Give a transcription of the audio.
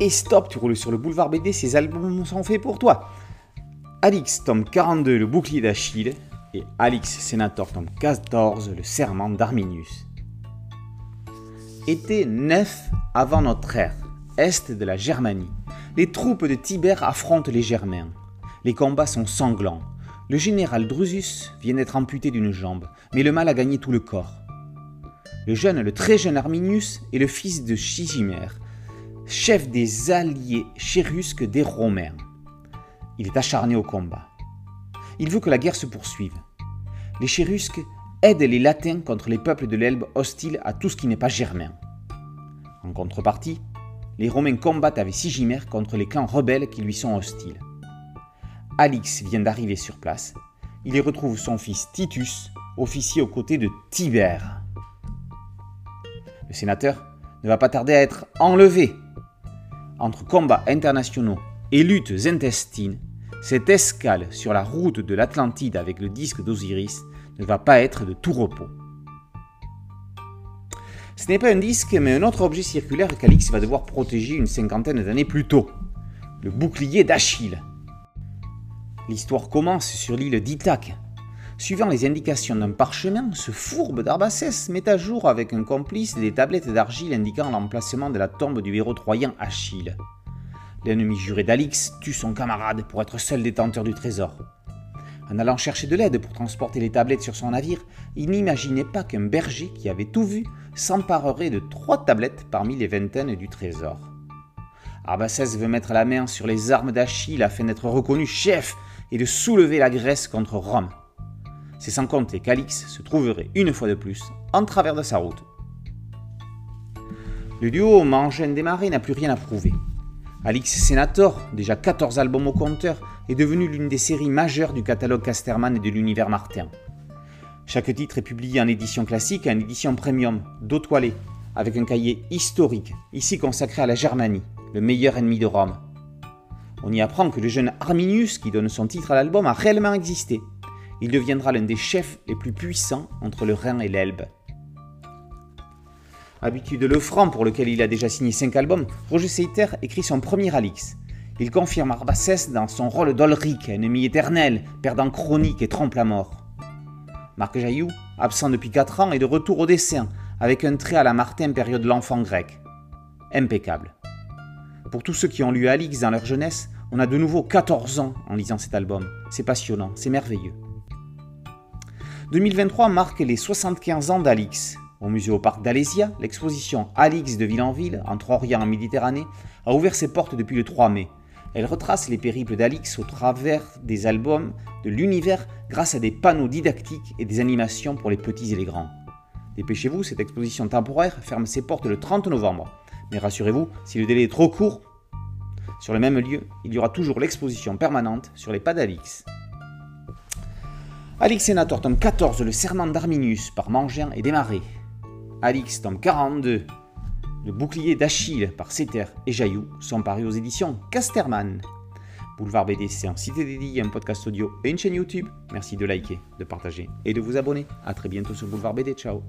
Et stop, tu roules sur le boulevard BD, ces albums sont faits pour toi. Alix, tome 42, le bouclier d'Achille. Et Alix, sénateur, tome 14, le serment d'Arminius. Été 9 avant notre ère, est de la Germanie. Les troupes de Tibère affrontent les Germains. Les combats sont sanglants. Le général Drusus vient d'être amputé d'une jambe, mais le mal a gagné tout le corps. Le jeune, le très jeune Arminius est le fils de Chigimère, chef des alliés chérusques des Romains. Il est acharné au combat. Il veut que la guerre se poursuive. Les chérusques aident les Latins contre les peuples de l'Elbe hostiles à tout ce qui n'est pas germain. En contrepartie, les Romains combattent avec Sigimère contre les clans rebelles qui lui sont hostiles. Alix vient d'arriver sur place. Il y retrouve son fils Titus, officier aux côtés de Tibère. Le sénateur ne va pas tarder à être enlevé entre combats internationaux et luttes intestines, cette escale sur la route de l'Atlantide avec le disque d'Osiris ne va pas être de tout repos. Ce n'est pas un disque, mais un autre objet circulaire qu'Alix va devoir protéger une cinquantaine d'années plus tôt, le bouclier d'Achille. L'histoire commence sur l'île d'Ithaque. Suivant les indications d'un parchemin, ce fourbe d'Arbacès met à jour avec un complice des tablettes d'argile indiquant l'emplacement de la tombe du héros troyen Achille. L'ennemi juré d'Alix tue son camarade pour être seul détenteur du trésor. En allant chercher de l'aide pour transporter les tablettes sur son navire, il n'imaginait pas qu'un berger qui avait tout vu s'emparerait de trois tablettes parmi les vingtaines du trésor. Arbacès veut mettre la main sur les armes d'Achille afin d'être reconnu chef et de soulever la Grèce contre Rome. C'est sans compter qu'Alix se trouverait une fois de plus en travers de sa route. Le duo Mangène démarré n'a plus rien à prouver. Alix Senator, déjà 14 albums au compteur, est devenu l'une des séries majeures du catalogue Casterman et de l'univers Martin. Chaque titre est publié en édition classique et en édition premium, dos toilé, avec un cahier historique, ici consacré à la Germanie, le meilleur ennemi de Rome. On y apprend que le jeune Arminius, qui donne son titre à l'album, a réellement existé. Il deviendra l'un des chefs les plus puissants entre le Rhin et l'Elbe. Habitué de Lefranc, pour lequel il a déjà signé 5 albums, Roger Seiter écrit son premier Alix. Il confirme Arbacès dans son rôle d'Olric, ennemi éternel, perdant chronique et trompe la mort. Marc Jailloux, absent depuis 4 ans, est de retour au dessin, avec un trait à la Martin période l'enfant grec. Impeccable. Pour tous ceux qui ont lu Alix dans leur jeunesse, on a de nouveau 14 ans en lisant cet album. C'est passionnant, c'est merveilleux. 2023 marque les 75 ans d'Alix, au musée au parc d'Alésia, l'exposition Alix de Ville-en-Ville, entre Orient et Méditerranée, a ouvert ses portes depuis le 3 mai. Elle retrace les périples d'Alix au travers des albums de l'univers grâce à des panneaux didactiques et des animations pour les petits et les grands. Dépêchez-vous, cette exposition temporaire ferme ses portes le 30 novembre. Mais rassurez-vous, si le délai est trop court, sur le même lieu, il y aura toujours l'exposition permanente sur les pas d'Alix. Alix Senator, tome 14, Le serment d'Arminius par Mangin et Démarré. Alix, tome 42, Le bouclier d'Achille par Seter et Jaillou sont parus aux éditions Casterman. Boulevard BD, c'est un site dédié, un podcast audio et une chaîne YouTube. Merci de liker, de partager et de vous abonner. A très bientôt sur Boulevard BD. Ciao